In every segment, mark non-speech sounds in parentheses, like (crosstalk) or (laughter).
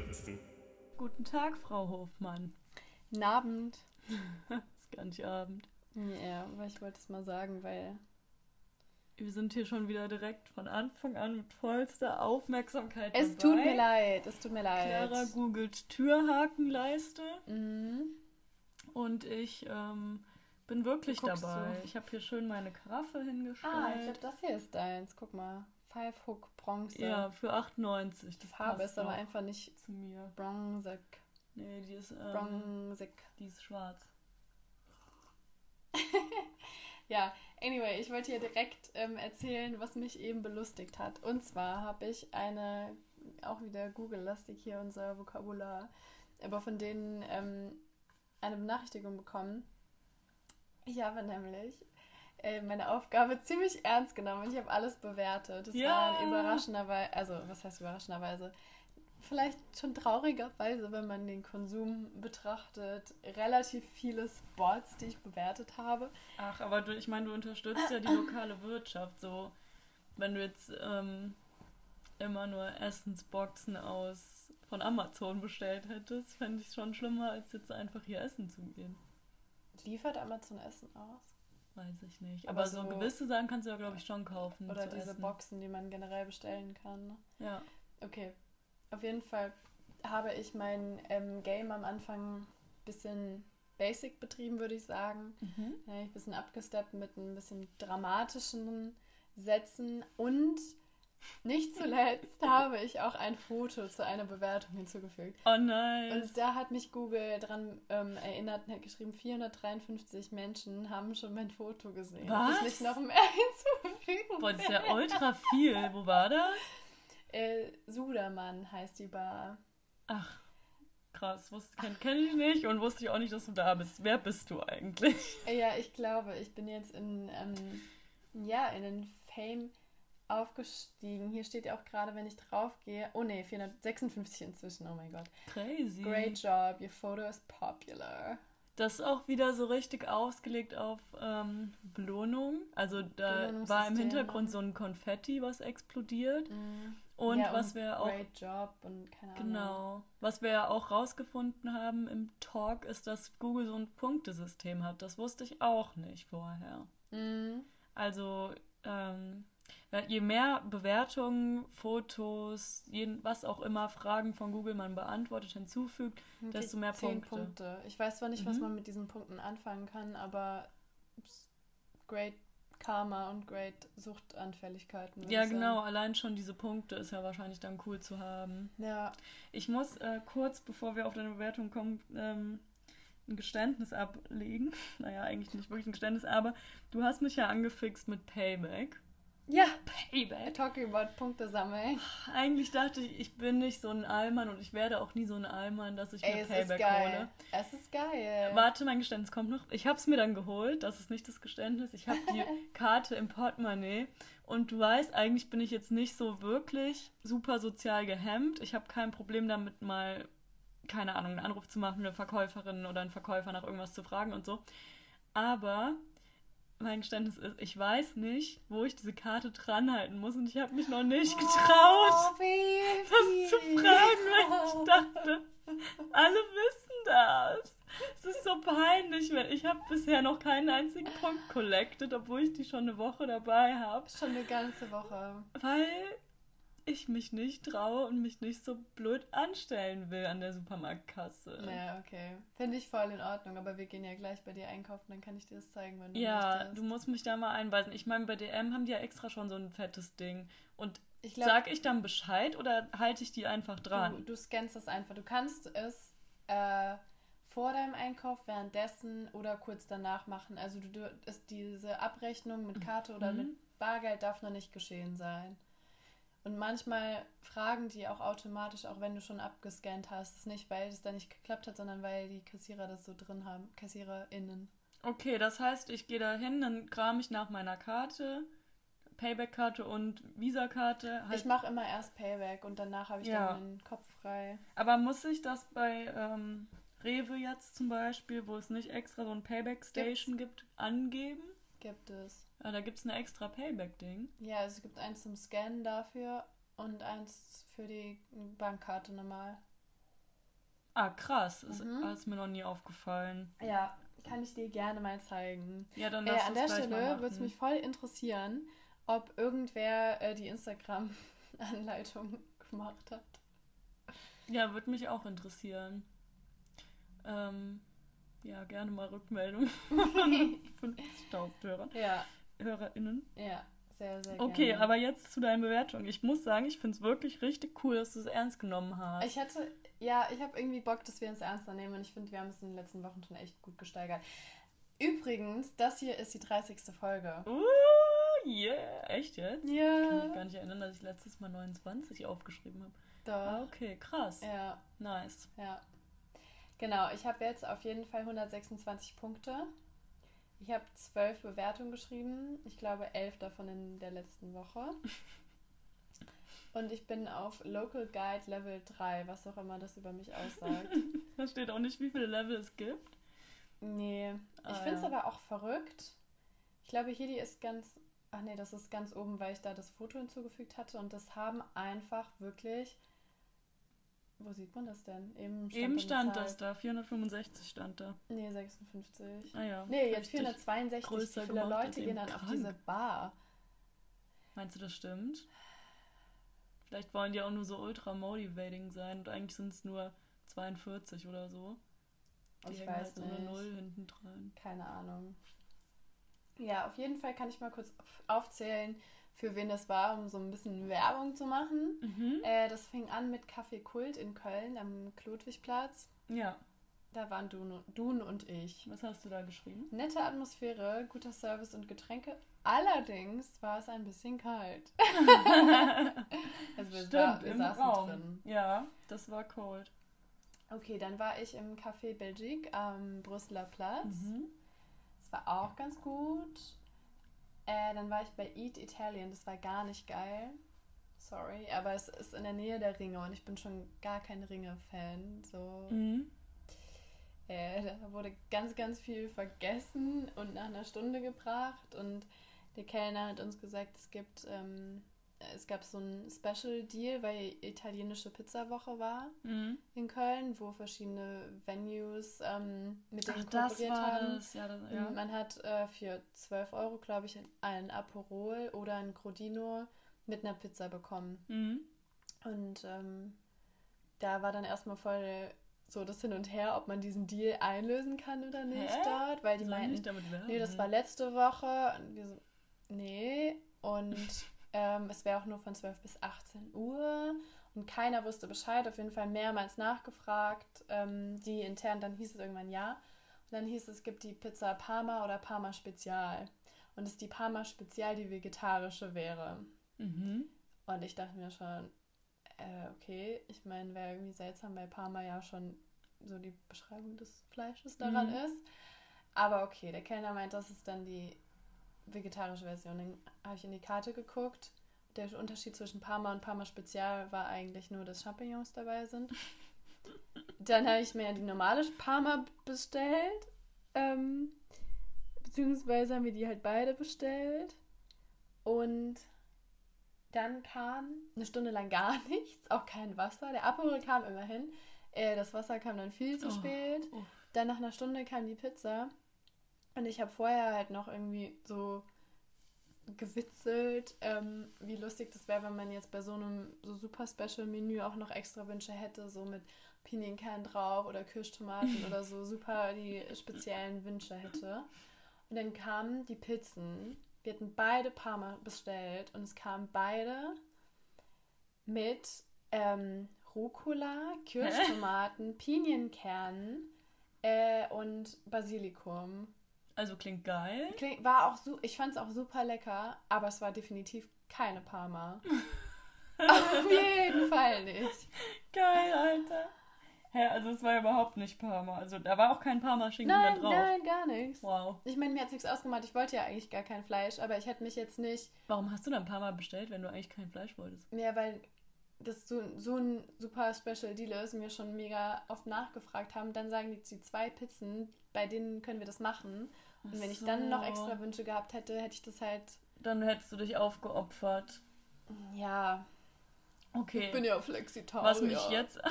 spritzen. Guten Tag, Frau Hofmann. Guten Abend. (laughs) ist gar nicht Abend. Ja, aber ich wollte es mal sagen, weil. Wir sind hier schon wieder direkt von Anfang an mit vollster Aufmerksamkeit. Es dabei. tut mir leid, es tut mir leid. Clara googelt Türhakenleiste Mhm. und ich ähm, bin wirklich dabei. du? Ich habe hier schön meine Karaffe hingestellt. Ah, ich glaube, das hier ist deins. Guck mal. Five Hook Bronze. ja, für 8,90. Die Das Farbe ist aber einfach nicht zu mir. bronzig. Nee, die ist, ähm, Bronzig. die ist schwarz. (laughs) Ja, anyway, ich wollte hier direkt ähm, erzählen, was mich eben belustigt hat. Und zwar habe ich eine, auch wieder Google-lastig hier unser Vokabular, aber von denen ähm, eine Benachrichtigung bekommen. Ich habe nämlich meine Aufgabe ziemlich ernst genommen und ich habe alles bewertet. Das Ja. war überraschenderweise, also was heißt überraschenderweise? Vielleicht schon traurigerweise, wenn man den Konsum betrachtet, relativ viele Spots, die ich bewertet habe. Ach, aber du, ich meine, du unterstützt ja die (clears throat) lokale Wirtschaft. So, wenn du jetzt ähm, immer nur Essensboxen aus von Amazon bestellt hättest, fände ich es schon schlimmer, als jetzt einfach hier essen zu gehen. Liefert Amazon Essen aus? Weiß ich nicht. Aber Aber, so, so- gewisse Sachen kannst du ja, glaube ich, schon kaufen. Oder diese essen. Boxen, die man generell bestellen kann. ne? Ja. Okay, auf jeden Fall habe ich mein ähm, Game am Anfang ein bisschen basic betrieben, würde ich sagen. Mhm. Ja, ich ein bisschen abgesteppt mit ein bisschen dramatischen Sätzen und nicht zuletzt habe ich auch ein Foto zu einer Bewertung hinzugefügt. Oh nein. Und da hat mich Google dran ähm, erinnert und hat geschrieben, 453 Menschen haben schon mein Foto gesehen. Was? Ich nicht noch mehr (laughs) hinzufügen Boah, das ist ja ultra viel. Wo war das? Äh, Sudermann heißt die Bar. Ach, krass. Wusste, kenn, ich nicht und wusste ich auch nicht, dass du da bist. Wer bist du eigentlich? Ja, ich glaube, ich bin jetzt in, ähm, ja, in den Fame aufgestiegen. Hier steht ja auch gerade, wenn ich draufgehe. Oh ne, 456 inzwischen. Oh mein Gott. Crazy. Great job, your photo is popular. Das ist auch wieder so richtig ausgelegt auf ähm, Belohnung. Also da war im. Hintergrund so ein Konfetti, was explodiert. Und Ja, was wir auch Great job und keine Ahnung. genau, was wir ja auch rausgefunden haben im Talk, ist, dass Google so ein Punktesystem hat. Das wusste ich auch nicht vorher. Mhm. Also ähm, je mehr Bewertungen, Fotos, jeden, was auch immer, Fragen von Google man beantwortet, hinzufügt, Man desto mehr Punkte. Punkte. Ich weiß zwar nicht, was Mhm. man mit diesen Punkten anfangen kann, aber Great Karma und Great Suchtanfälligkeiten. Ja, genau, sagen. allein schon diese Punkte ist ja wahrscheinlich dann cool zu haben. Ja, Ich muss äh, kurz, bevor wir auf deine Bewertung kommen, ähm, ein Geständnis ablegen. (laughs) Naja, eigentlich nicht wirklich ein Geständnis, aber du hast mich ja angefixt mit Payback. Ja, Payback? talking about Punkte sammeln. Eigentlich dachte ich, ich bin nicht so ein Allmann und ich werde auch nie so ein Allmann, dass ich Ey, mir es Payback ist geil. hole. Es ist geil. Warte, mein Geständnis kommt noch. Ich habe es mir dann geholt, das ist nicht das Geständnis. Ich habe die (laughs) Karte im Portemonnaie und du weißt, eigentlich bin ich jetzt nicht so wirklich super sozial gehemmt. Ich habe kein Problem damit, mal, keine Ahnung, einen Anruf zu machen, eine Verkäuferin oder einen Verkäufer nach irgendwas zu fragen und so. Aber mein Geständnis ist, ich weiß nicht, wo ich diese Karte dranhalten muss und ich habe mich noch nicht getraut Oh, das zu fragen, weil ich dachte, alle wissen das. Es ist so peinlich, weil ich habe bisher noch keinen einzigen Punkt collected, obwohl ich die schon eine Woche dabei habe, Schon eine ganze Woche. weil ich mich nicht traue und mich nicht so blöd anstellen will an der Supermarktkasse. Naja, okay. Finde ich voll in Ordnung, aber wir gehen ja gleich bei dir einkaufen, dann kann ich dir das zeigen, wenn du Ja, möchtest. du musst mich da mal einweisen. Ich meine, bei DM haben die ja extra schon so ein fettes Ding. Und ich glaub, sag ich dann Bescheid oder halte ich die einfach du, dran? du scannst das einfach. Du kannst es äh, vor deinem Einkauf, währenddessen oder kurz danach machen. Also du, du ist diese Abrechnung mit Karte oder Mhm. mit Bargeld darf noch nicht geschehen sein. Und manchmal fragen die auch automatisch, auch wenn du schon abgescannt hast, es nicht, weil es da nicht geklappt hat, sondern weil die Kassierer das so drin haben, KassiererInnen. Okay, das heißt, ich gehe da hin, dann kram ich nach meiner Karte, Payback-Karte und Visa-Karte. Halt. Ich mache immer erst Payback und danach habe ich Ja. dann den Kopf frei. Aber muss ich das bei ähm, Rewe jetzt zum Beispiel, wo es nicht extra so ein Payback-Station gibt, angeben? Gibt es. Ah, da gibt es eine extra Payback-Ding. Ja, also es gibt eins zum Scannen dafür und eins für die Bankkarte normal. Ah, krass. Mhm. ist mir noch nie aufgefallen. Ja, kann ich dir gerne mal zeigen. Ja, dann lass äh, An der Stelle würde es mich voll interessieren, ob irgendwer äh, die Instagram-Anleitung (laughs) gemacht hat. Ja, würde mich auch interessieren. Ähm, ja, gerne mal Rückmeldung (laughs) von (laughs) Staubhörern. Ja. HörerInnen. Ja, sehr, sehr Okay, gerne. aber jetzt zu deinen Bewertungen. Ich muss sagen, ich finde es wirklich richtig cool, dass du es ernst genommen hast. Ich hatte, ja, ich habe irgendwie Bock, dass wir uns ernster nehmen und ich finde, wir haben es in den letzten Wochen schon echt gut gesteigert. Übrigens, das hier ist die 30. Folge. Uh, yeah. Echt jetzt? Ja. Ich kann mich gar nicht erinnern, dass ich letztes Mal 29 aufgeschrieben habe. Doch. Ah, okay, krass. Ja. Nice. Ja. Genau, ich habe jetzt auf jeden Fall 126 Punkte. Ich habe zwölf Bewertungen geschrieben. Ich glaube, elf davon in der letzten Woche. (laughs) Und ich bin auf Local Guide Level 3, was auch immer das über mich aussagt. (laughs) da steht auch nicht, wie viele Level es gibt. Nee. Ah, ich finde es ja. aber auch verrückt. Ich glaube, hier die ist ganz. Ach nee, das ist ganz oben, weil ich da das Foto hinzugefügt hatte. Und das haben einfach wirklich wo sieht man das denn? Eben stand, Eben stand das da. 465 stand da. Nee, 56. Ah ja. Nee, jetzt 462. Größer Wie viele Leute gehen dann krank. auf diese Bar? Meinst du, das stimmt? Vielleicht wollen die auch nur so ultra motivating sein und eigentlich sind es nur 42 oder so. Die ich weiß halt so eine Null hinten dran. Keine Ahnung. Ja, auf jeden Fall kann ich mal kurz aufzählen, für wen das war, um so ein bisschen Werbung zu machen. Mhm. Äh, das fing an mit Café Kult in Köln am Klodwigplatz. Ja. Da waren Dun, Dun und ich. Was hast du da geschrieben? Nette Atmosphäre, guter Service und Getränke. Allerdings war es ein bisschen kalt. (laughs) also wir, Stimmt, wir saßen Raum. drin. Ja, das war cold. Okay, dann war ich im Café Belgique am Brüsseler Platz. Mhm. Das war auch ganz gut. Äh, dann war ich bei Eat Italian, das war gar nicht geil. Sorry, aber es ist in der Nähe der Ringe und ich bin schon gar kein Ringe-Fan. So. Mhm. Äh, da wurde ganz, ganz viel vergessen und nach einer Stunde gebracht und der Kellner hat uns gesagt, es gibt ähm, es gab so ein Special Deal, weil italienische Pizzawoche war mhm. in Köln, wo verschiedene Venues ähm, mit denen Ach, kooperiert haben. Das. Ja, das, ja. Man hat äh, für 12 Euro, glaube ich, einen Aperol oder ein Crodino mit einer Pizza bekommen. Mhm. Und ähm, da war dann erstmal voll so das Hin und Her, ob man diesen Deal einlösen kann oder nicht Hä? dort, weil die Soll meinten, nee, das war letzte Woche. Und wir so, nee. Und (laughs) ähm, es wäre auch nur von 12 bis 18 Uhr und keiner wusste Bescheid. Auf jeden Fall mehrmals nachgefragt. Ähm, die intern, dann hieß es irgendwann ja. Und dann hieß es, es gibt die Pizza Parma oder Parma Spezial. Und es ist die Parma Spezial, die vegetarische wäre. Mhm. Und ich dachte mir schon, äh, okay, ich meine, wäre irgendwie seltsam, weil Parma ja schon so die Beschreibung des Fleisches daran mhm. ist. Aber okay, der Kellner meint, das ist dann die vegetarische Version. Dann habe ich in die Karte geguckt. Der Unterschied zwischen Parma und Parma Spezial war eigentlich nur, dass Champignons dabei sind. (laughs) Dann habe ich mir die normale Parma bestellt. Ähm, beziehungsweise haben wir die halt beide bestellt. Und dann kam eine Stunde lang gar (laughs) nichts, auch kein Wasser. Der Aperol kam immerhin. Äh, das Wasser kam dann viel zu oh, spät. Oh. Dann nach einer Stunde kam die Pizza. Und ich habe vorher halt noch irgendwie so gewitzelt, ähm, wie lustig das wäre, wenn man jetzt bei so einem so super Special Menü auch noch extra Wünsche hätte, so mit Pinienkern drauf oder Kirschtomaten (laughs) oder so super die speziellen Wünsche hätte. Und dann kamen die Pizzen. Wir hatten beide Parma bestellt und es kamen beide mit ähm, Rucola, Kirschtomaten, Pinienkernen äh, und Basilikum. Also klingt geil. Klingt, war auch so, ich fand es auch super lecker, aber es war definitiv keine Parma. (laughs) Auf jeden Fall nicht. Geil, Alter. Hä, also es war überhaupt nicht Parma. Also da war auch kein Parma-Schinken mehr drauf. Nein, gar nichts. Wow. Ich meine, mir hat nichts ausgemacht. Ich wollte ja eigentlich gar kein Fleisch, aber ich hätte mich jetzt nicht. Warum hast du dann Parma bestellt, wenn du eigentlich kein Fleisch wolltest? Ja, weil das so, so ein super Special Deal ist und wir schon mega oft nachgefragt haben. Dann sagen die, die zwei Pizzen, bei denen können wir das machen. Und wenn ich dann noch extra Wünsche gehabt hätte, hätte ich das halt. Dann hättest du dich aufgeopfert. Ja. Okay. Ich bin ja Flexitarier. Was mich jetzt. (laughs)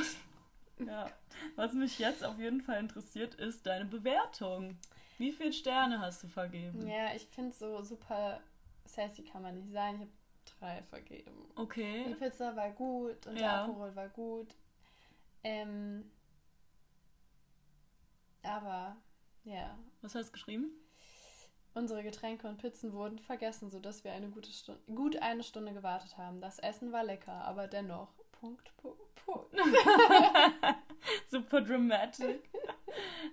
Ja. Was mich jetzt auf jeden Fall interessiert, ist deine Bewertung. Wie viele Sterne hast du vergeben? Ja, ich finde so super sassy kann man nicht sein. Ich habe drei vergeben. Okay. Die Pizza war gut und der Ja. Aperol war gut. Ähm, aber ja, Was hast du geschrieben? unsere Getränke und Pizzen wurden vergessen, sodass wir eine gute Stunde, gut eine Stunde gewartet haben. Das Essen war lecker, aber dennoch. Punkt, Punkt, Punkt. (laughs) Super dramatic.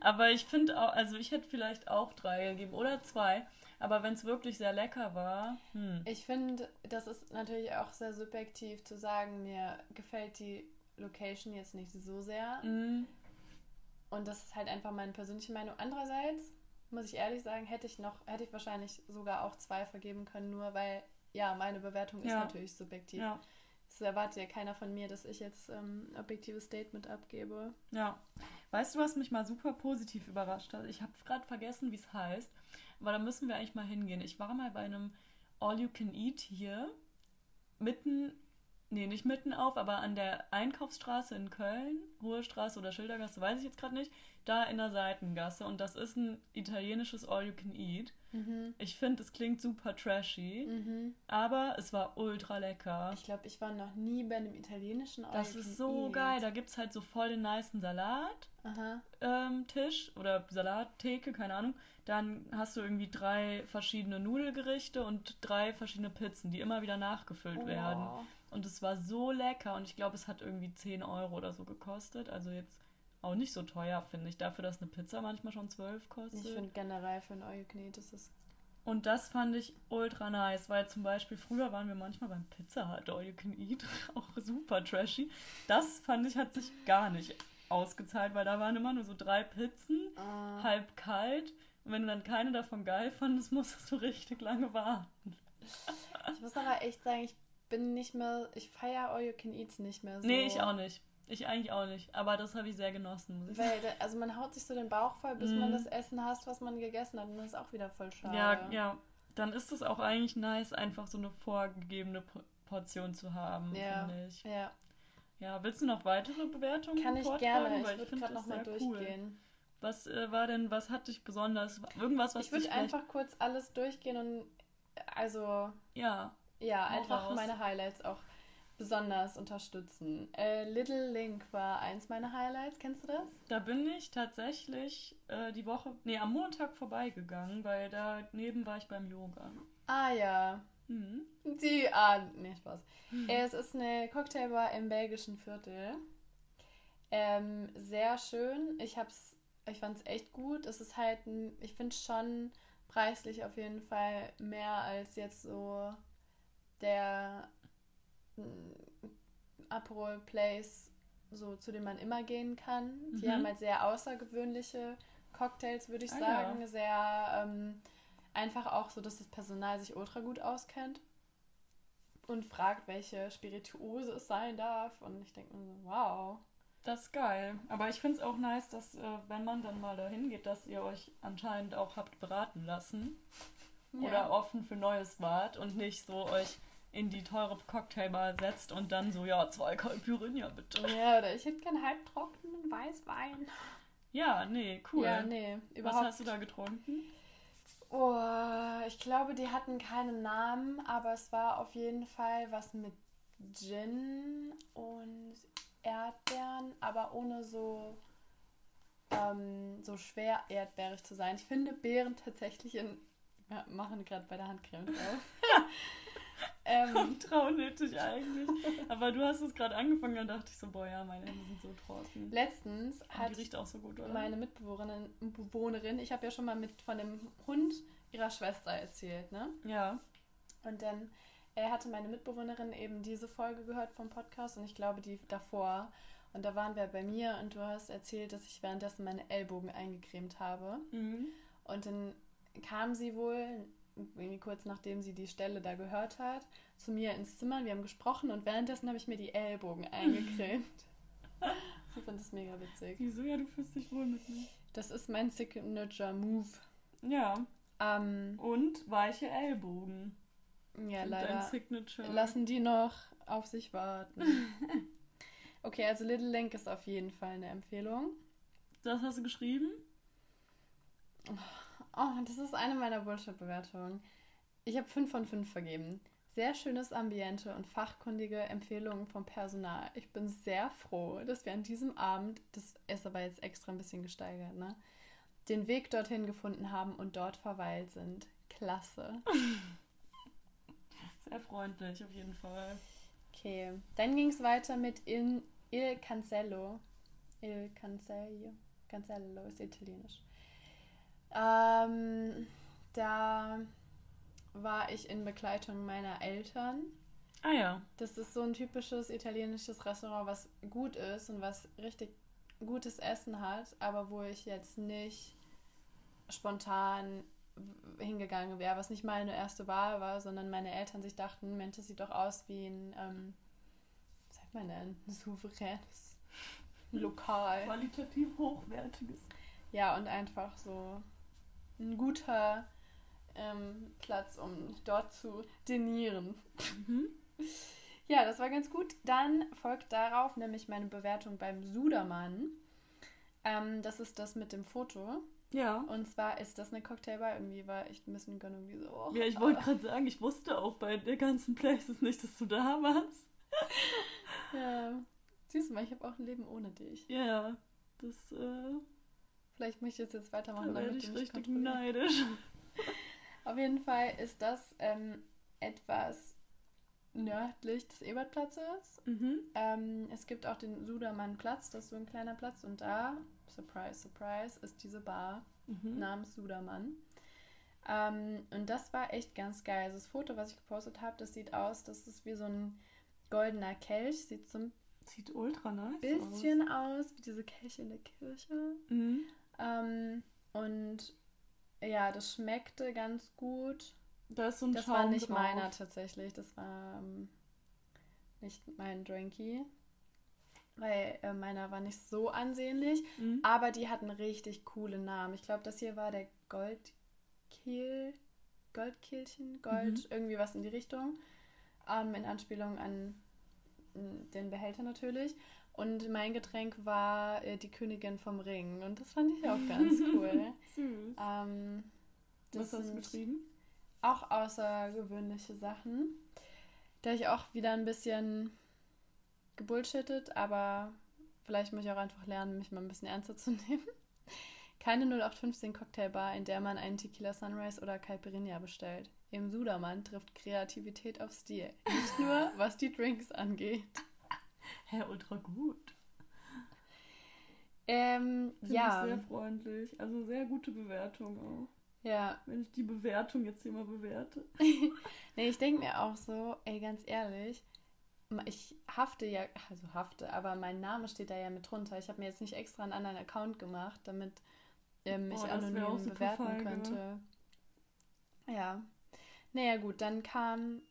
Aber ich finde auch, also ich hätte vielleicht auch drei gegeben oder zwei. Aber wenn es wirklich sehr lecker war, hm. Ich finde, das ist natürlich auch sehr subjektiv zu sagen, mir gefällt die Location jetzt nicht so sehr. Mm, Und das ist halt einfach meine persönliche Meinung. Andererseits, muss ich ehrlich sagen, hätte ich noch, hätte ich wahrscheinlich sogar auch zwei vergeben können, nur weil, ja, meine Bewertung ist Ja. natürlich subjektiv. ja, Es erwartet ja keiner von mir, dass ich jetzt ähm, ein objektives Statement abgebe. ja. Weißt du, was mich mal super positiv überrascht hat? Ich habe gerade vergessen, wie es heißt. Aber da müssen wir eigentlich mal hingehen. Ich war mal bei einem All You Can Eat hier. Mitten, nee, nicht mitten auf, aber an der Einkaufsstraße in Köln, Hohe Straße oder Schildergasse, weiß ich jetzt gerade nicht. Da in der Seitengasse. Und das ist ein italienisches All You Can Eat. Mhm. Ich finde, es klingt super trashy, Mhm. aber es war ultra lecker. Ich glaube, ich war noch nie bei einem italienischen All Das ist so Eat. geil. Da gibt es halt so voll den nicen Salat. Ähm, Tisch oder Salattheke, keine Ahnung. Dann hast du irgendwie drei verschiedene Nudelgerichte und drei verschiedene Pizzen, die immer wieder nachgefüllt werden. Oh. Und es war so lecker und ich glaube, es hat irgendwie 10 Euro oder so gekostet. Also jetzt auch nicht so teuer, finde ich. Dafür, dass eine Pizza manchmal schon 12 kostet. Ich finde generell für ein All You Can Eat ist es. Und das fand ich ultra nice, weil zum Beispiel früher waren wir manchmal beim Pizza Hut All You Can Eat, (laughs) auch super trashy. Das fand ich hat sich gar nicht ausgezahlt, weil da waren immer nur so drei Pizzen, Ah. halb kalt. Und wenn du dann keine davon geil fandest, (laughs) musstest du richtig lange warten. Ich muss aber echt sagen, ich bin nicht mehr, ich feiere All You Can Eats nicht mehr so. Nee, ich auch nicht. Ich eigentlich auch nicht. Aber das habe ich sehr genossen, muss ich. Weil, also man haut sich so den Bauch voll, bis Mhm. man das Essen hasst, was man gegessen hat. Und das ist auch wieder voll schade. Ja, ja. Dann ist es auch eigentlich nice, einfach so eine vorgegebene Po- Portion zu haben, Ja. finde ich. Ja, Ja, willst du noch weitere Bewertungen kann ich gerne. Weil Ich würde find gerade nochmal sehr cool. durchgehen. Was äh, war denn, was hat dich besonders, irgendwas, was Ich würde einfach kurz alles durchgehen und also ja, ja, einfach raus. meine Highlights auch besonders unterstützen. Äh, Little Link war eins meiner Highlights. Kennst du das? da bin ich tatsächlich äh, die Woche, nee, am Montag vorbeigegangen, weil daneben war ich beim Yoga. Ah ja. Mhm. Die, ah, nee, Spaß. (laughs) Es ist eine Cocktailbar im belgischen Viertel. Ähm, sehr schön. Ich hab's, ich fand's echt gut. Es ist halt, ein, ich finde schon preislich auf jeden Fall mehr als jetzt so der mm, Aperol Place, so zu dem man immer gehen kann. Die Mhm. haben halt sehr außergewöhnliche Cocktails, würde ich Ah, sagen. Sehr ähm, einfach auch so, dass das Personal sich ultra gut auskennt und fragt, welche Spirituose es sein darf. Und ich denke mir so, wow. Das ist geil. Aber ich finde es auch nice, dass, äh, wenn man dann mal dahin geht, dass ihr euch anscheinend auch habt beraten lassen. Oder offen für Neues wart und nicht so euch in die teure Cocktailbar setzt und dann so, ja, zwei Caipirinha bitte. Ja, oder ich hätte keinen halbtrockenen Weißwein. Ja, nee, cool. Ja, nee, Was überhaupt. hast du da getrunken? Oh, ich glaube, die hatten keinen Namen, aber es war auf jeden Fall was mit Gin und Erdbeeren, aber ohne so, ähm, so schwer erdbeerig zu sein. Ich finde Beeren tatsächlich in. Wir machen gerade bei der Handcreme drauf. (laughs) ähm, Traunötig eigentlich. Aber du hast es gerade angefangen, dann dachte ich so, boah, ja, meine Hände sind so trocken. letztens Und hat die riecht auch so gut, oder? meine Mitbewohnerin, Bewohnerin, ich habe ja schon mal mit von dem Hund ihrer Schwester erzählt, ne? Ja. Und dann äh, hatte meine Mitbewohnerin eben diese Folge gehört vom Podcast und ich glaube die davor. Und da waren wir bei mir und du hast erzählt, dass ich währenddessen meine Ellbogen eingecremt habe. Mhm. Und dann kam sie wohl, irgendwie kurz nachdem sie die Stelle da gehört hat, zu mir ins Zimmer und wir haben gesprochen und währenddessen habe ich mir die Ellbogen (laughs) eingecremt. sie fand das mega witzig. Wieso? Ja, du fühlst dich wohl mit mir. Das ist mein Signature Move. Ja. Ähm, Und weiche Ellbogen. ja, Sind leider. Lassen die noch auf sich warten. (laughs) Okay, also Little Link ist auf jeden Fall eine Empfehlung. Das hast du geschrieben? Oh, das ist eine meiner Bullshit-Bewertungen. Ich habe 5 von 5 vergeben. Sehr schönes Ambiente und fachkundige Empfehlungen vom Personal. Ich bin sehr froh, dass wir an diesem Abend, das ist aber jetzt extra ein bisschen gesteigert, ne? Den Weg dorthin gefunden haben und dort verweilt sind. Klasse. (laughs) Sehr freundlich, auf jeden Fall. Okay, dann ging es weiter mit Il, Il Cancello. Il Cancello. Cancello ist italienisch. Ähm, da war ich in Begleitung meiner Eltern. Ah ja. Das ist so ein typisches italienisches Restaurant, was gut ist und was richtig gutes Essen hat, aber wo ich jetzt nicht spontan hingegangen wäre, was nicht meine erste Wahl war, sondern meine Eltern sich dachten, Mensch, das sieht doch aus wie ein, ähm, was sagt man denn, ein souveränes (laughs) Lokal. Qualitativ hochwertiges. Ja, und einfach so ein guter ähm, Platz, um dort zu dinieren. Mhm. (laughs) Ja, das war ganz gut. Dann folgt darauf nämlich meine Bewertung beim Sudermann. Ähm, das ist das mit dem Foto. Ja. Und zwar ist das eine Cocktailbar. Irgendwie war ich ein bisschen irgendwie so. oh, Ja, ich wollte gerade sagen, ich wusste auch bei der ganzen Places nicht, dass du da warst. (laughs) Ja. Siehst du mal, ich habe auch ein Leben ohne dich. Ja, das äh, Vielleicht möchte ich jetzt weitermachen, da werde ich richtig neidisch. Auf jeden Fall ist das ähm, etwas nördlich des Ebertplatzes. Mhm. Ähm, es gibt auch den Sudermannplatz, das ist so ein kleiner Platz. Und da, surprise, surprise, ist diese Bar Mhm. namens Sudermann. Ähm, und das war echt ganz geil. Also das Foto, was ich gepostet habe, das sieht aus, das ist wie so ein goldener Kelch. Sieht so ein Sieht ultra nice bisschen aus, wie diese Kelche in der Kirche. aus. Mhm. Ähm, und ja, das schmeckte ganz gut. Da ist so ein Das Schaum war nicht drauf. meiner tatsächlich. Das war ähm, nicht mein Drinky. Weil äh, meiner war nicht so ansehnlich. Mhm. Aber die hatten richtig coole Namen. Ich glaube, das hier war der Goldkehl. Goldkehlchen? Gold, Mhm. irgendwie was in die Richtung. Ähm, in Anspielung an m, den Behälter natürlich. Und mein Getränk war äh, die Königin vom Ring. Und das fand ich auch ganz (laughs) cool. Süß. ähm, Was das hast du geschrieben? auch außergewöhnliche Sachen. Da ich auch wieder ein bisschen gebullshittet, aber vielleicht muss ich auch einfach lernen, mich mal ein bisschen ernster zu (laughs) nehmen. Keine 0815 Cocktailbar, in der man einen Tequila Sunrise oder Caipirinha bestellt. Im Sudermann trifft Kreativität auf Stil. Nicht nur, (laughs) was die Drinks angeht. Hä, ultra gut. Ähm, Finde ja. ich sehr freundlich. Also sehr gute Bewertung auch. Ja. Wenn ich die Bewertung jetzt hier mal bewerte. (laughs) Nee, ich denke mir auch so, ey, ganz ehrlich, ich hafte ja, also hafte, aber mein Name steht da ja mit drunter. Ich habe mir jetzt nicht extra einen anderen Account gemacht, damit ähm, ich Oh, anonym super bewerten feige. könnte. Ja. Naja, gut, dann kam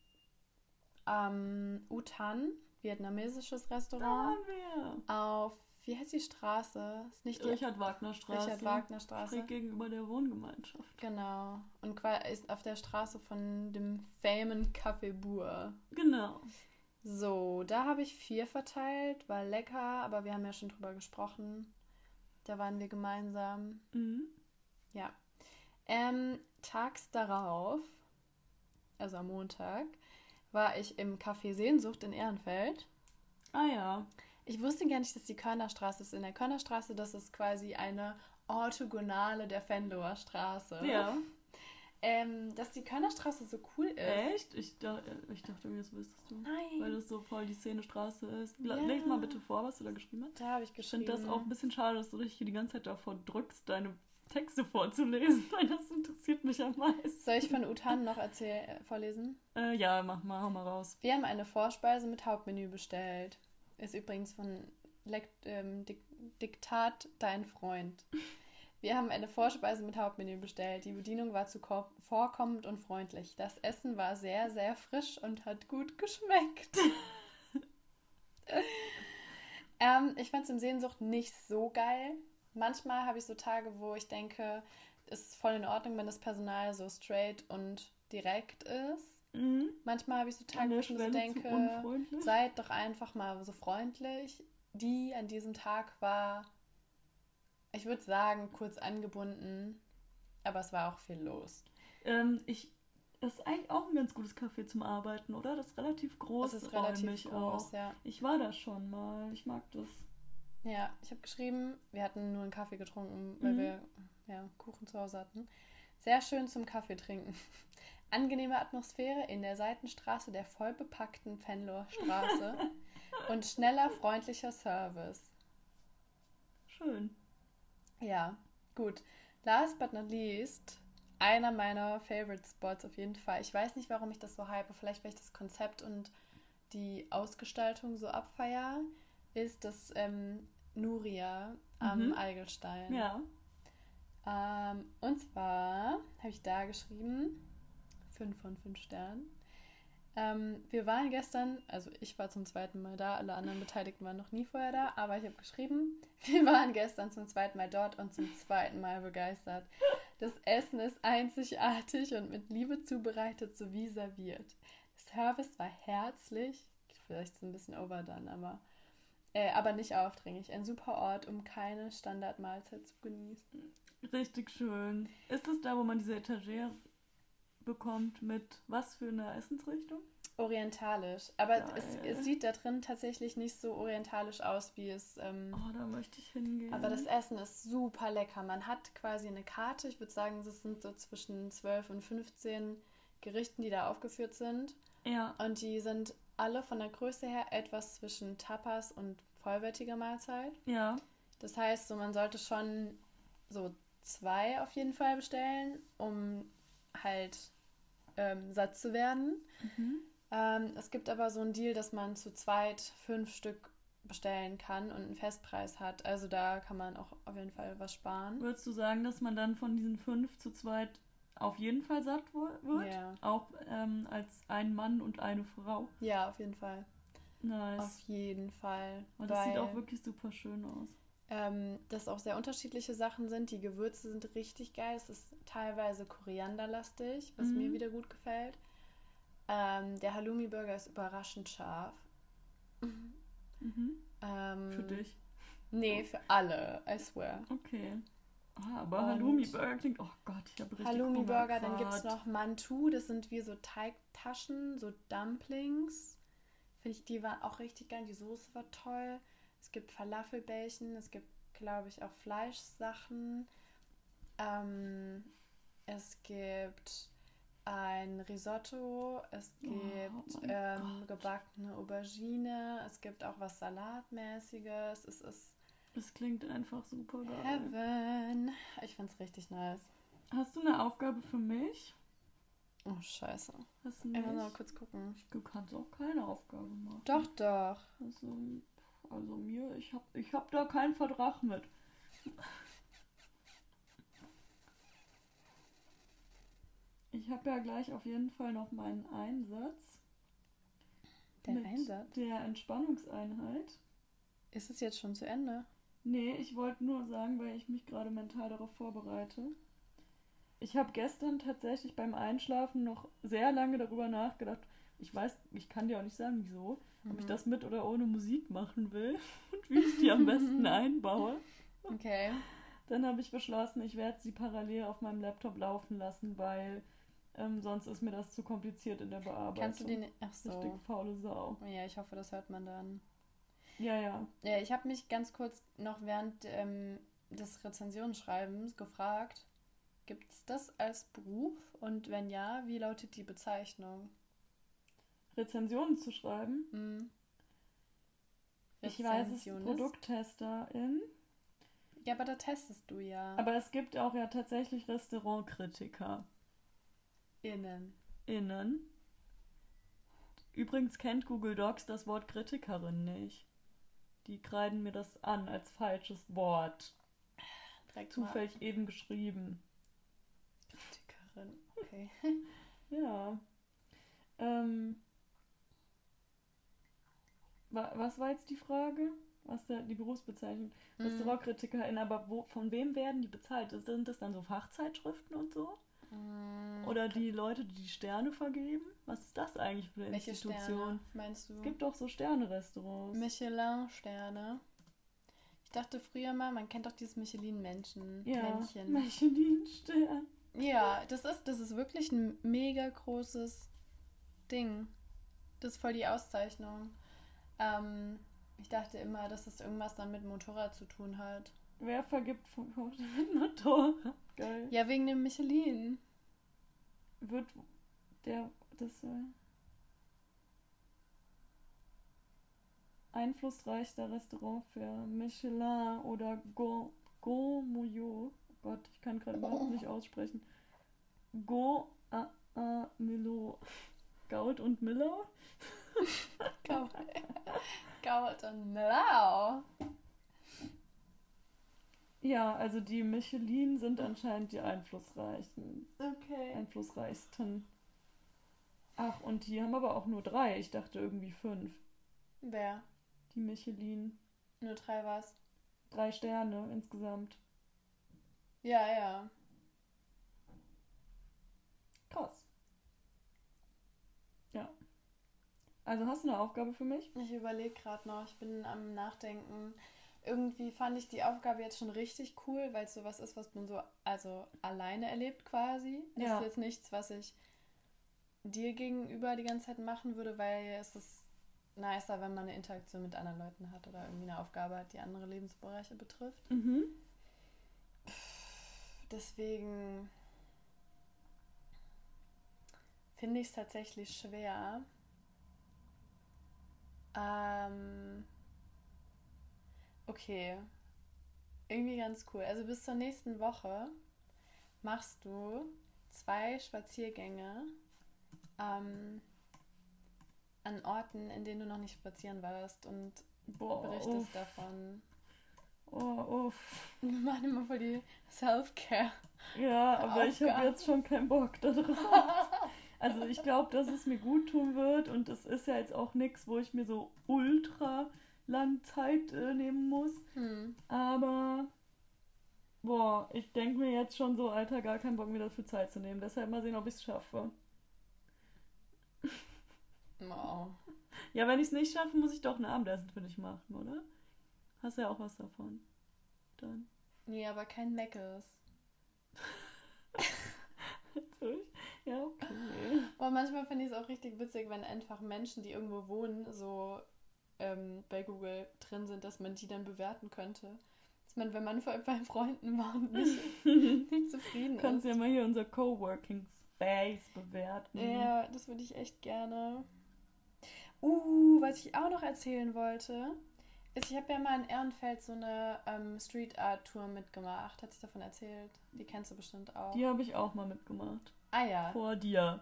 ähm, Utan, vietnamesisches Da Restaurant, waren wir. auf, wie heißt die Straße? Ist nicht die Richard Wagner Straße. Richard Wagner Straße. Gegenüber der Wohngemeinschaft. Genau. Und ist auf der Straße von dem famen Café Bour. Genau. So, da habe ich vier verteilt, war lecker, aber wir haben ja schon drüber gesprochen. Da waren wir gemeinsam. Mhm. Ja. Ähm, tags darauf, also am Montag, war ich im Café Sehnsucht in Ehrenfeld. Ah ja. Ich wusste gar nicht, dass die Körnerstraße ist. In der Körnerstraße, das ist quasi eine Orthogonale der Venloer Straße. Ja. Ähm, dass die Körnerstraße so cool ist. Echt? Ich, da, ich dachte mir, das wüsstest du. Weil Nein. das so voll die Szenestraße ist. Ja. Leg mal bitte vor, was du da geschrieben hast. Da habe ich Ich geschrieben. finde das auch ein bisschen schade, dass du dich hier die ganze Zeit davor drückst, deine Texte vorzulesen, (laughs) weil das interessiert mich am meisten. Soll ich von Utan noch erzähl äh, vorlesen? Äh, ja, mach mal, hau mal raus. Wir haben eine Vorspeise mit Hauptmenü bestellt. Ist übrigens von Lekt ähm, Dik Diktat Dein Freund. Wir haben eine Vorspeise mit Hauptmenü bestellt. Die Bedienung war zuvorkommend und freundlich. Das Essen war sehr, sehr frisch und hat gut geschmeckt. (laughs) ähm, ich fand es im Sehnsucht nicht so geil. Manchmal habe ich so Tage, wo ich denke, es ist voll in Ordnung, wenn das Personal so straight und direkt ist. Mhm. Manchmal habe ich so Tage, wo ich mir so denke, seid doch einfach mal so freundlich. die an diesem Tag war, ich würde sagen, kurz angebunden, aber es war auch viel los. Ähm, ich, das ist eigentlich auch ein ganz gutes Café zum Arbeiten, oder? Das ist relativ groß. Es ist relativ groß, auch. ja. Ich war da schon mal. Ich mag das. Ja, ich habe geschrieben, wir hatten nur einen Kaffee getrunken, weil Mhm. wir ja, Kuchen zu Hause hatten. Sehr schön zum Kaffee trinken. (laughs) Angenehme Atmosphäre in der Seitenstraße der vollbepackten Fenloher Straße (laughs) und schneller, freundlicher Service. Schön. Ja, gut. Last but not least, einer meiner Favorite Spots auf jeden Fall. Ich weiß nicht, warum ich das so hype. Vielleicht, weil ich das Konzept und die Ausgestaltung so abfeier, ist das ähm, Nuria am Mhm. Eigelstein. Ja. Ähm, und zwar habe ich da geschrieben, 5 von 5 Sternen. Ähm, wir waren gestern, also ich war zum zweiten Mal da, alle anderen Beteiligten waren noch nie vorher da, aber ich habe geschrieben, (laughs) wir waren gestern zum zweiten Mal dort und zum zweiten Mal begeistert. Das Essen ist einzigartig und mit Liebe zubereitet sowie serviert. Service war herzlich, vielleicht ist es ein bisschen overdone, aber, äh, aber nicht aufdringlich. Ein super Ort, um keine Standardmahlzeit zu genießen. Richtig schön. Ist es da, wo man diese Etagere bekommt mit was für einer Essensrichtung? Orientalisch. Aber es, es sieht da drin tatsächlich nicht so orientalisch aus, wie es. Ähm, Oh, da möchte ich hingehen. aber das Essen ist super lecker. Man hat quasi eine Karte. Ich würde sagen, es sind so zwischen 12 und 15 Gerichten, die da aufgeführt sind. Ja. Und die sind alle von der Größe her etwas zwischen Tapas und vollwertiger Mahlzeit. Ja. Das heißt, so man sollte schon so zwei auf jeden Fall bestellen, um halt ähm, satt zu werden. Mhm. Ähm, es gibt aber so einen Deal, dass man zu zweit fünf Stück bestellen kann und einen Festpreis hat. Also da kann man auch auf jeden Fall was sparen. Würdest du sagen, dass man dann von diesen fünf zu zweit auf jeden Fall satt wird? Ja. Auch ähm, als ein Mann und eine Frau. Ja, auf jeden Fall. Nice. Auf jeden Fall. Und das sieht auch wirklich super schön aus. ähm, dass auch sehr unterschiedliche Sachen sind. Die Gewürze sind richtig geil. Es ist teilweise korianderlastig, was Mhm. mir wieder gut gefällt. Ähm, der Halloumi-Burger ist überraschend scharf. Mhm. Ähm, Für dich. Nee, für alle, I swear. Okay. Ah, aber Halloumi-Burger klingt. Oh Gott, ich habe richtig Halloumi-Burger, dann gibt es noch Mantou, das sind wie so Teigtaschen, so Dumplings. Finde ich, die waren auch richtig geil. Die Soße war toll. Es gibt Falafelbällchen, es gibt, glaube ich, auch Fleischsachen. Ähm, es gibt ein Risotto, es Oh gibt mein ähm, gebackene Aubergine, es gibt auch was Salatmäßiges. Es ist Das klingt einfach super geil. Heaven. Ich find's richtig nice. Hast du eine Aufgabe für mich? Oh, scheiße. Hast du Ich muss mal nicht? kurz gucken. Du kannst auch keine Aufgabe machen. Doch, doch. Also, also mir, ich hab, ich hab da keinen Vertrag mit. Ich habe ja gleich auf jeden Fall noch meinen Einsatz. Der Einsatz? Der Entspannungseinheit. Ist es jetzt schon zu Ende? Nee, ich wollte nur sagen, weil ich mich gerade mental darauf vorbereite. Ich habe gestern tatsächlich beim Einschlafen noch sehr lange darüber nachgedacht. Ich weiß, ich kann dir auch nicht sagen, wieso, ob ich Mhm. das mit oder ohne Musik machen will (laughs) und wie ich die am besten (laughs) einbaue. Okay. Dann habe ich beschlossen, ich werde sie parallel auf meinem Laptop laufen lassen, weil ähm, sonst ist mir das zu kompliziert in der Bearbeitung. Kannst du den. Ach so. Richtige faule Sau. Ja, ich hoffe, das hört man dann. Ja, ja. Ja, ich habe mich ganz kurz noch während ähm, des Rezensionsschreibens gefragt, gibt es das als Beruf? Und wenn ja, wie lautet die Bezeichnung? Rezensionen zu schreiben. Hm. Ich weiß es? Produkttesterin. Ja, aber da testest du ja. Aber es gibt auch ja tatsächlich Restaurantkritiker innen. innen. Übrigens kennt Google Docs das Wort Kritikerin nicht. Die kreiden mir das an als falsches Wort. Direkt mal Zufällig eben geschrieben. Kritikerin. Okay. (laughs) Ja. Ähm, wa was war jetzt die Frage? Was der, die Berufsbezeichnung? Mhm. Restaurantkritikerin, aber wo, von wem werden die bezahlt? Sind das dann so Fachzeitschriften und so? Mm, Oder die Leute, die die Sterne vergeben? Was ist das eigentlich für eine Welche Institution? Sterne meinst du? Es gibt doch so Sterne-Restaurants. Michelin-Sterne. Ich dachte früher mal, man kennt doch dieses Michelin-Menschen. Ja. Michelin-Stern. Ja, das ist, das ist wirklich ein mega großes Ding. Das ist voll die Auszeichnung. Ähm, ich dachte immer, dass es irgendwas dann mit Motorrad zu tun hat. Wer vergibt von mit Motorrad? Geil. Ja, wegen dem Michelin. Wird der das äh, einflussreichste Restaurant für Michelin oder Go Gourmillot. Oh Gott, ich kann gerade überhaupt (laughs) nicht aussprechen. Go a a Milo. Gaut und Millau? (laughs) Gaut. Gaut und Millau. Ja, also die Michelin sind anscheinend die einflussreichen. Okay. Einflussreichsten. Ach, und die haben aber auch nur drei. Ich dachte irgendwie fünf. Wer? Die Michelin. Nur drei was? Drei Sterne insgesamt. Ja, ja. Krass. Ja. Also hast du eine Aufgabe für mich? Ich überlege gerade noch, ich bin am Nachdenken. Irgendwie fand ich die Aufgabe jetzt schon richtig cool, weil es sowas ist, was man so also alleine erlebt quasi. Das Ja. ist jetzt nichts, was ich dir gegenüber die ganze Zeit machen würde, weil es ist nicer, wenn man eine Interaktion mit anderen Leuten hat oder irgendwie eine Aufgabe hat, die andere Lebensbereiche betrifft. Mhm. Deswegen finde ich es tatsächlich schwer. Ähm, okay. Irgendwie ganz cool. Also bis zur nächsten Woche machst du zwei Spaziergänge ähm, an Orten, in denen du noch nicht spazieren warst und Boah, berichtest uff. davon. Oh, uff. (laughs) Wir machen immer voll die Self-Care. Ja, aber ich habe jetzt schon keinen Bock darauf. (laughs) Also ich glaube, dass es mir gut tun wird und es ist ja jetzt auch nichts, wo ich mir so ultra lang Zeit äh, nehmen muss. Hm. Aber boah, ich denke mir jetzt schon so, Alter, gar keinen Bock mir dafür Zeit zu nehmen. Deshalb mal sehen, ob ich es schaffe. Wow. Ja, wenn ich es nicht schaffe, muss ich doch ein Abendessen für dich machen, oder? Hast ja auch was davon. Dann. Nee, aber kein Meckles. Natürlich. Ja, okay. Aber manchmal finde ich es auch richtig witzig, wenn einfach Menschen, die irgendwo wohnen, so ähm, bei Google drin sind, dass man die dann bewerten könnte. Dass man, wenn man vor- bei Freunden war und nicht, (laughs) nicht zufrieden Kannst ist. ja mal hier unser Coworking Space bewerten. Ja, das würde ich echt gerne. Uh, was ich auch noch erzählen wollte, ist, ich habe ja mal in Ehrenfeld so eine ähm, Street Art Tour mitgemacht. Hat sich davon erzählt? Die kennst du bestimmt auch. Die habe ich auch mal mitgemacht. ah ja. Vor dir.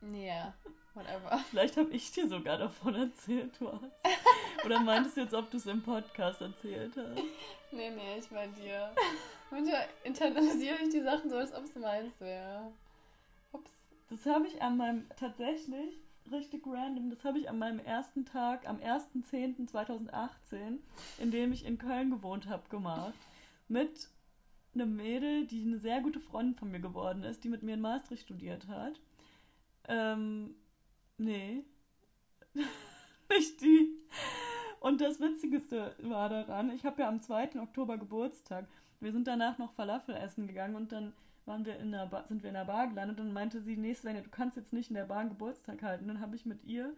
Ja, whatever. Vielleicht habe ich dir sogar davon erzählt, du hast. Oder meintest du jetzt, ob du es im Podcast erzählt hast? Nee, nee, ich bei dir. Manchmal internalisiere ich die Sachen so, als ob es meins wäre. Ups. Das habe ich an meinem, tatsächlich, richtig random, das habe ich an meinem ersten Tag, am 1.10.2018, in dem ich in Köln gewohnt habe, gemacht. Mit einem Mädel, die eine sehr gute Freundin von mir geworden ist, die mit mir in Maastricht studiert hat. Ähm, nee. (laughs) Nicht die. Und das Witzigste war daran, ich habe ja am 2. Oktober Geburtstag. Wir sind danach noch Falafel essen gegangen und dann waren wir in der ba sind wir in der Bar gelandet und dann meinte sie, nee, Svenja, du kannst jetzt nicht in der Bar einen Geburtstag halten. Dann habe ich mit ihr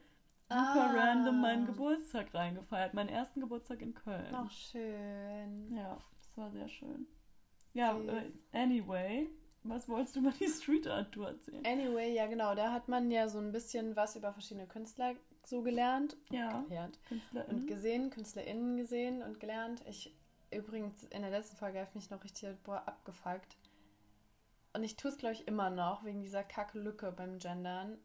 super Ah. random meinen Geburtstag reingefeiert. Meinen ersten Geburtstag in Köln. Ach, schön. Ja, das war sehr schön. Ja, Süß. äh, anyway, was wolltest du über die Street Art Tour erzählen? Anyway, ja genau, da hat man ja so ein bisschen was über verschiedene Künstler so gelernt. Ja, gelernt. Und gesehen, KünstlerInnen gesehen und gelernt. Ich, übrigens, in der letzten Folge habe ich mich noch richtig, boah, abgefuckt. Und ich tue es, glaube ich, immer noch, wegen dieser kacke Lücke beim Gendern.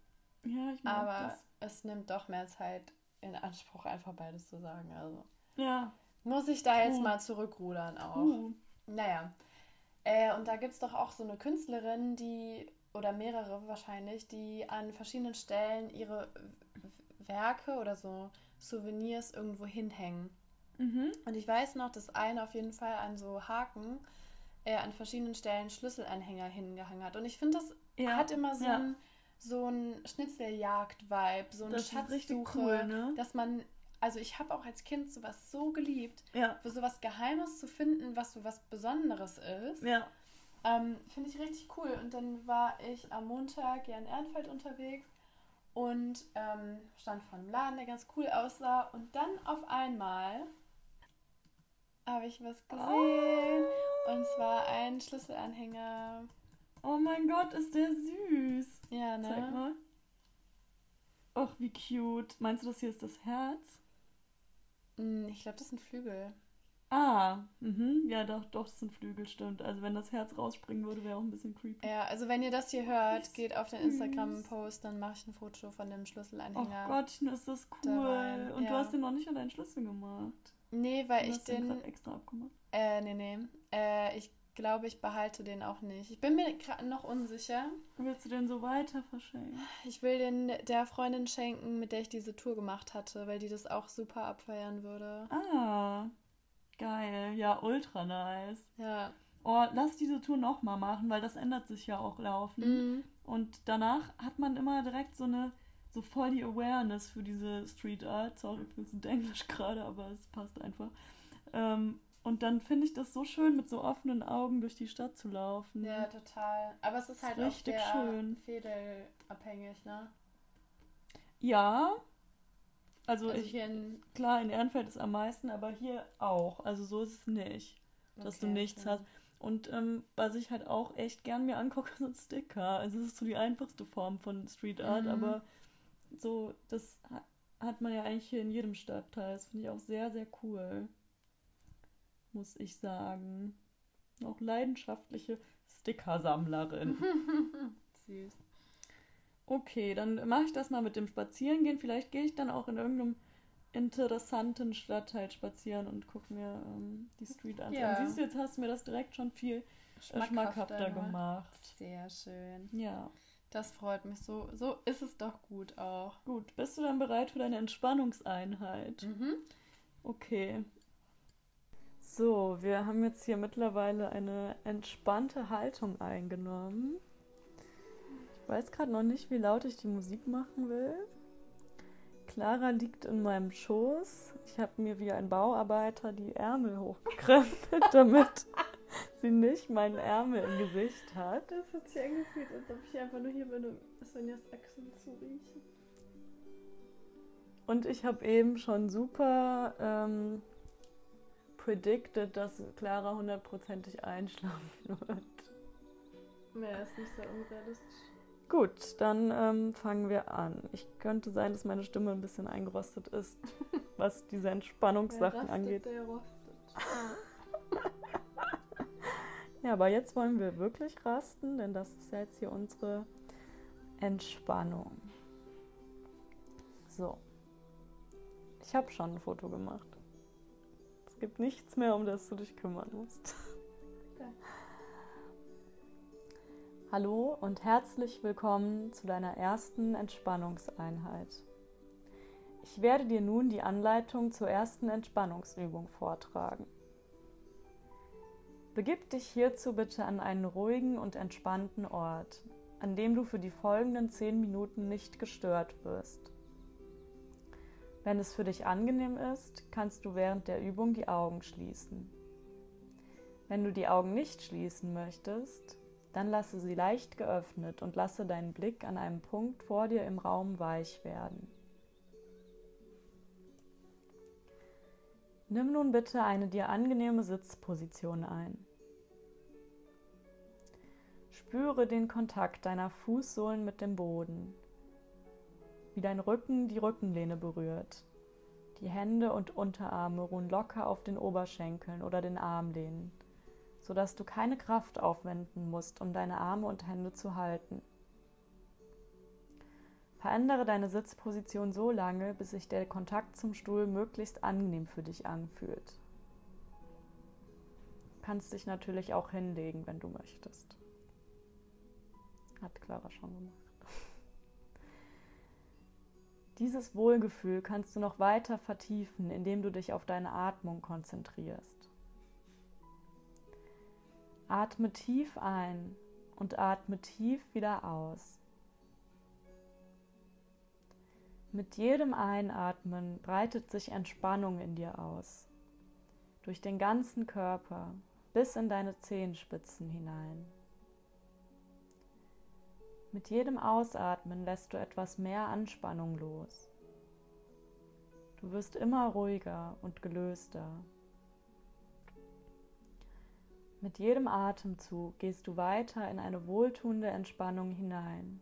Ja, ich mag Aber das. es nimmt doch mehr Zeit in Anspruch, einfach beides zu sagen. Also Ja, muss ich da jetzt Puh. mal zurückrudern auch. uh, Naja. Äh, und da gibt es doch auch so eine Künstlerin, die, oder mehrere wahrscheinlich, die an verschiedenen Stellen ihre Werke oder so Souvenirs irgendwo hinhängen. mhm. Und ich weiß noch, dass eine auf jeden Fall an so Haken äh, an verschiedenen Stellen Schlüsselanhänger hingehangen hat. Und ich finde, das Ja, hat immer so ja. ein so ein Schnitzeljagd-Vibe, so eine Das Schatzsuche, cool, ne? dass man also ich habe auch als Kind sowas so geliebt, Ja. für sowas Geheimes zu finden, was so was Besonderes ist. Ja. Ähm, Finde ich richtig cool. Und dann war ich am Montag ja in Ehrenfeld unterwegs und ähm, stand vor einem Laden, der ganz cool aussah. Und dann auf einmal habe ich was gesehen. Und zwar ein Schlüsselanhänger. Oh mein Gott, ist der süß. Ja, Zeig ne? mal. Ach, wie cute. Meinst du, das hier ist das Herz? Hm, Ich glaube, das sind Flügel. Ah, mhm. Ja, doch, doch, das sind Flügel, stimmt. Also wenn das Herz rausspringen würde, wäre auch ein bisschen creepy. Ja, also wenn ihr das hier hört, geht auf den. Instagram-Post, dann mache ich ein Foto von dem Schlüsselanhänger. Gottchen, ist das Da cool. Und du ja. hast den noch nicht an deinen Schlüssel gemacht. Nee, weil Du ich hast den den. gerade extra abgemacht. Äh, nee, nee. Äh, ich glaube, ich behalte den auch nicht. Ich bin mir gerade noch unsicher. Willst du den so weiter verschenken? Ich will den der Freundin schenken, mit der ich diese Tour gemacht hatte, weil die das auch super abfeiern würde. Ah, geil. Ja, ultra nice. Ja. Oh, lass diese Tour nochmal machen, weil das ändert sich ja auch laufend. Mhm. Und danach hat man immer direkt so eine, so voll die Awareness für diese Street Art. Sorry für das Englisch gerade, aber es passt einfach. Ähm, und dann finde ich das so schön, mit so offenen Augen durch die Stadt zu laufen. Ja, total. Aber es ist halt Richtig auch schön. fädelabhängig, ne? Ja. Also, Also ich, in. klar, in Ehrenfeld ist am meisten, aber hier auch. Also so ist es nicht, dass du Okay, nichts okay. hast. Und ähm, was ich halt auch echt gern mir angucke, (laughs) sind Sticker. Also es ist so die einfachste Form von Street Art, Mhm. aber so, das ha- hat man ja eigentlich hier in jedem Stadtteil. Das finde ich auch sehr, sehr cool. Muss ich sagen. Auch leidenschaftliche Stickersammlerin. (laughs) Süß. Okay, dann mache ich das mal mit dem Spazierengehen. Vielleicht gehe ich dann auch in irgendeinem interessanten Stadtteil spazieren und gucke mir ähm, die Street an. Ja. Siehst du, jetzt hast du mir das direkt schon viel äh, schmackhafter gemacht. Sehr schön. Ja, Das freut mich. So, so ist es doch gut auch. gut. Bist du dann bereit für deine Entspannungseinheit? Mhm. Okay. So, wir haben jetzt hier mittlerweile eine entspannte Haltung eingenommen. Ich weiß gerade noch nicht, wie laut ich die Musik machen will. Clara liegt in meinem Schoß. Ich habe mir wie ein Bauarbeiter die Ärmel hochgekrempelt, (laughs) damit sie nicht meinen Ärmel im Gesicht hat. Das hat sich angefühlt, als ob ich einfach nur hier bin, um Sonjas Achseln zu riechen. Und ich habe eben schon super ähm, predicted, dass Clara hundertprozentig einschlafen wird. Ja, ist nicht so unrealistisch. Gut, dann ähm, fangen wir an. Ich könnte sein, dass meine Stimme ein bisschen eingerostet ist, (laughs) was diese Entspannungssachen angeht. Der rostet. (laughs) Ja, aber jetzt wollen wir wirklich rasten, denn das ist ja jetzt hier unsere Entspannung. So. Ich habe schon ein Foto gemacht. Gibt nichts mehr, um das du dich kümmern musst. Ja. Hallo und herzlich willkommen zu deiner ersten Entspannungseinheit. Ich werde dir nun die Anleitung zur ersten Entspannungsübung vortragen. Begib dich hierzu bitte an einen ruhigen und entspannten Ort, an dem du für die folgenden zehn Minuten nicht gestört wirst. Wenn es für dich angenehm ist, kannst du während der Übung die Augen schließen. Wenn du die Augen nicht schließen möchtest, dann lasse sie leicht geöffnet und lasse deinen Blick an einem Punkt vor dir im Raum weich werden. Nimm nun bitte eine dir angenehme Sitzposition ein. Spüre den Kontakt deiner Fußsohlen mit dem Boden, wie dein Rücken die Rückenlehne berührt. Die Hände und Unterarme ruhen locker auf den Oberschenkeln oder den Armlehnen, sodass du keine Kraft aufwenden musst, um deine Arme und Hände zu halten. Verändere deine Sitzposition so lange, bis sich der Kontakt zum Stuhl möglichst angenehm für dich anfühlt. Du kannst dich natürlich auch hinlegen, wenn du möchtest. Hat Clara schon gemacht. Dieses Wohlgefühl kannst du noch weiter vertiefen, indem du dich auf deine Atmung konzentrierst. Atme tief ein und atme tief wieder aus. Mit jedem Einatmen breitet sich Entspannung in dir aus, durch den ganzen Körper bis in deine Zehenspitzen hinein. Mit jedem Ausatmen lässt du etwas mehr Anspannung los. Du wirst immer ruhiger und gelöster. Mit jedem Atemzug gehst du weiter in eine wohltuende Entspannung hinein.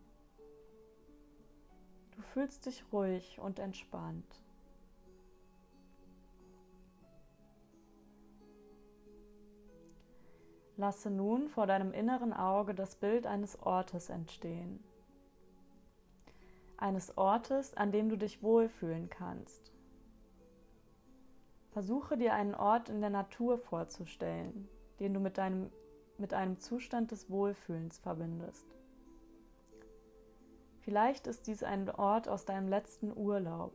Du fühlst dich ruhig und entspannt. Lasse nun vor deinem inneren Auge das Bild eines Ortes entstehen. Eines Ortes, an dem du dich wohlfühlen kannst. Versuche dir einen Ort in der Natur vorzustellen, den du mit, deinem, mit einem Zustand des Wohlfühlens verbindest. Vielleicht ist dies ein Ort aus deinem letzten Urlaub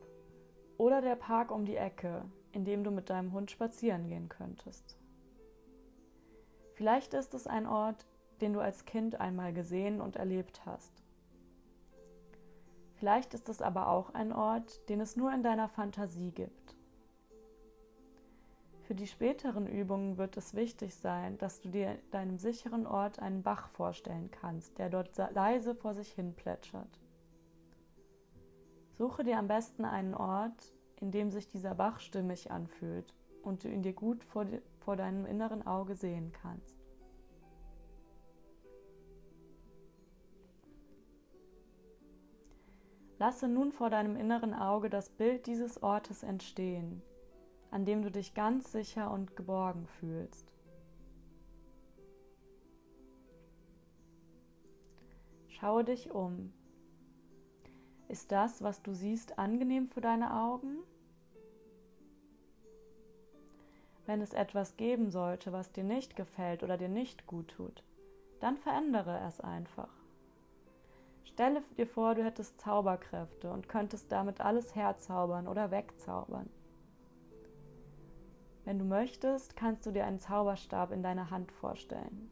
oder der Park um die Ecke, in dem du mit deinem Hund spazieren gehen könntest. Vielleicht ist es ein Ort, den du als Kind einmal gesehen und erlebt hast. Vielleicht ist es aber auch ein Ort, den es nur in deiner Fantasie gibt. Für die späteren Übungen wird es wichtig sein, dass du dir deinem sicheren Ort einen Bach vorstellen kannst, der dort leise vor sich hin plätschert. Suche dir am besten einen Ort, in dem sich dieser Bach stimmig anfühlt und du ihn dir gut vor, vor deinem inneren Auge sehen kannst. Lasse nun vor deinem inneren Auge das Bild dieses Ortes entstehen, an dem du dich ganz sicher und geborgen fühlst. Schaue dich um. Ist das, was du siehst, angenehm für deine Augen? Wenn es etwas geben sollte, was dir nicht gefällt oder dir nicht gut tut, dann verändere es einfach. Stelle dir vor, du hättest Zauberkräfte und könntest damit alles herzaubern oder wegzaubern. Wenn du möchtest, kannst du dir einen Zauberstab in deiner Hand vorstellen.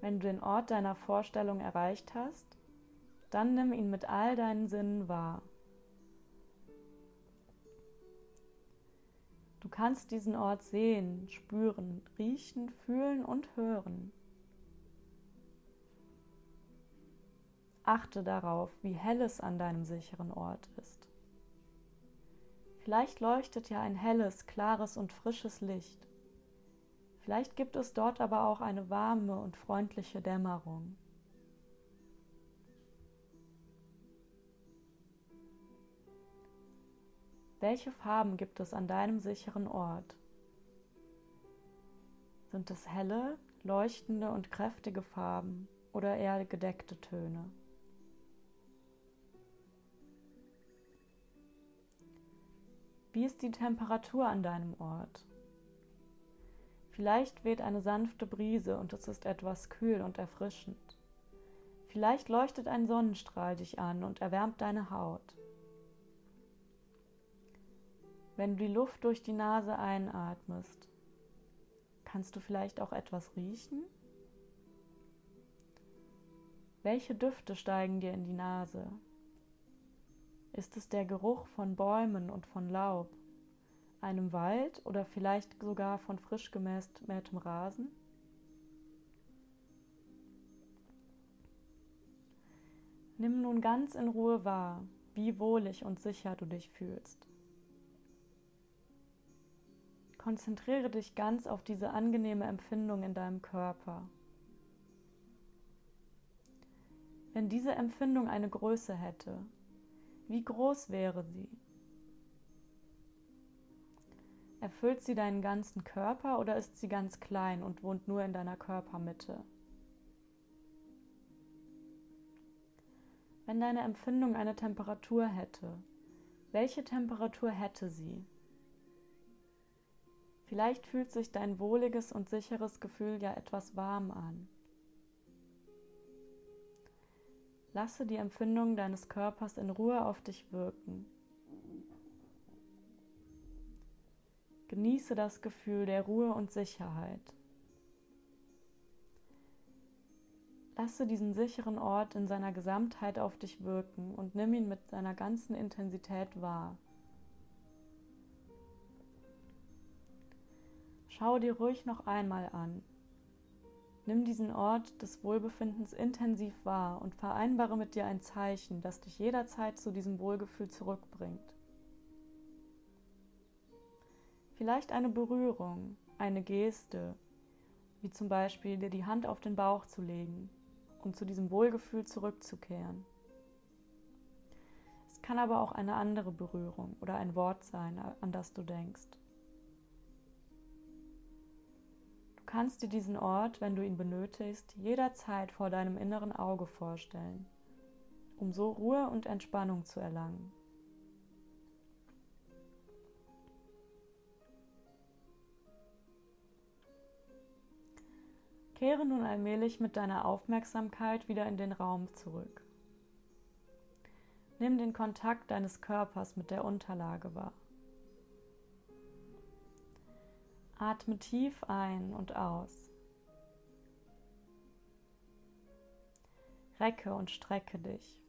Wenn du den Ort deiner Vorstellung erreicht hast, dann nimm ihn mit all deinen Sinnen wahr. Kannst diesen Ort sehen, spüren, riechen, fühlen und hören. Achte darauf, wie hell es an deinem sicheren Ort ist. Vielleicht leuchtet ja ein helles, klares und frisches Licht. Vielleicht gibt es dort aber auch eine warme und freundliche Dämmerung. Welche Farben gibt es an deinem sicheren Ort? Sind es helle, leuchtende und kräftige Farben oder eher gedeckte Töne? Wie ist die Temperatur an deinem Ort? Vielleicht weht eine sanfte Brise und es ist etwas kühl und erfrischend. Vielleicht leuchtet ein Sonnenstrahl dich an und erwärmt deine Haut. Wenn du die Luft durch die Nase einatmest, kannst du vielleicht auch etwas riechen? Welche Düfte steigen dir in die Nase? Ist es der Geruch von Bäumen und von Laub, einem Wald oder vielleicht sogar von frisch gemähtem Rasen? Nimm nun ganz in Ruhe wahr, wie wohlig und sicher du dich fühlst. Konzentriere dich ganz auf diese angenehme Empfindung in deinem Körper. Wenn diese Empfindung eine Größe hätte, wie groß wäre sie? Erfüllt sie deinen ganzen Körper oder ist sie ganz klein und wohnt nur in deiner Körpermitte? Wenn deine Empfindung eine Temperatur hätte, welche Temperatur hätte sie? Vielleicht fühlt sich dein wohliges und sicheres Gefühl ja etwas warm an. Lasse die Empfindung deines Körpers in Ruhe auf dich wirken. Genieße das Gefühl der Ruhe und Sicherheit. Lasse diesen sicheren Ort in seiner Gesamtheit auf dich wirken und nimm ihn mit seiner ganzen Intensität wahr. Schau dir ruhig noch einmal an. Nimm diesen Ort des Wohlbefindens intensiv wahr und vereinbare mit dir ein Zeichen, das dich jederzeit zu diesem Wohlgefühl zurückbringt. Vielleicht eine Berührung, eine Geste, wie zum Beispiel dir die Hand auf den Bauch zu legen, um zu diesem Wohlgefühl zurückzukehren. Es kann aber auch eine andere Berührung oder ein Wort sein, an das du denkst. Kannst dir diesen Ort, wenn du ihn benötigst, jederzeit vor deinem inneren Auge vorstellen, um so Ruhe und Entspannung zu erlangen. Kehre nun allmählich mit deiner Aufmerksamkeit wieder in den Raum zurück. Nimm den Kontakt deines Körpers mit der Unterlage wahr. Atme tief ein und aus. Recke und strecke dich.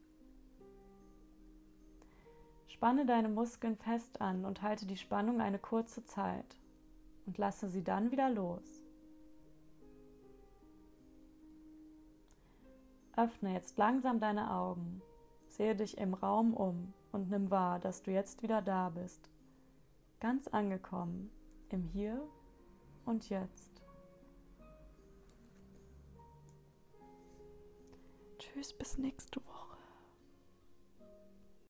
Spanne deine Muskeln fest an und halte die Spannung eine kurze Zeit und lasse sie dann wieder los. Öffne jetzt langsam deine Augen, sehe dich im Raum um und nimm wahr, dass du jetzt wieder da bist, ganz angekommen im Hier und jetzt. Tschüss, bis nächste Woche.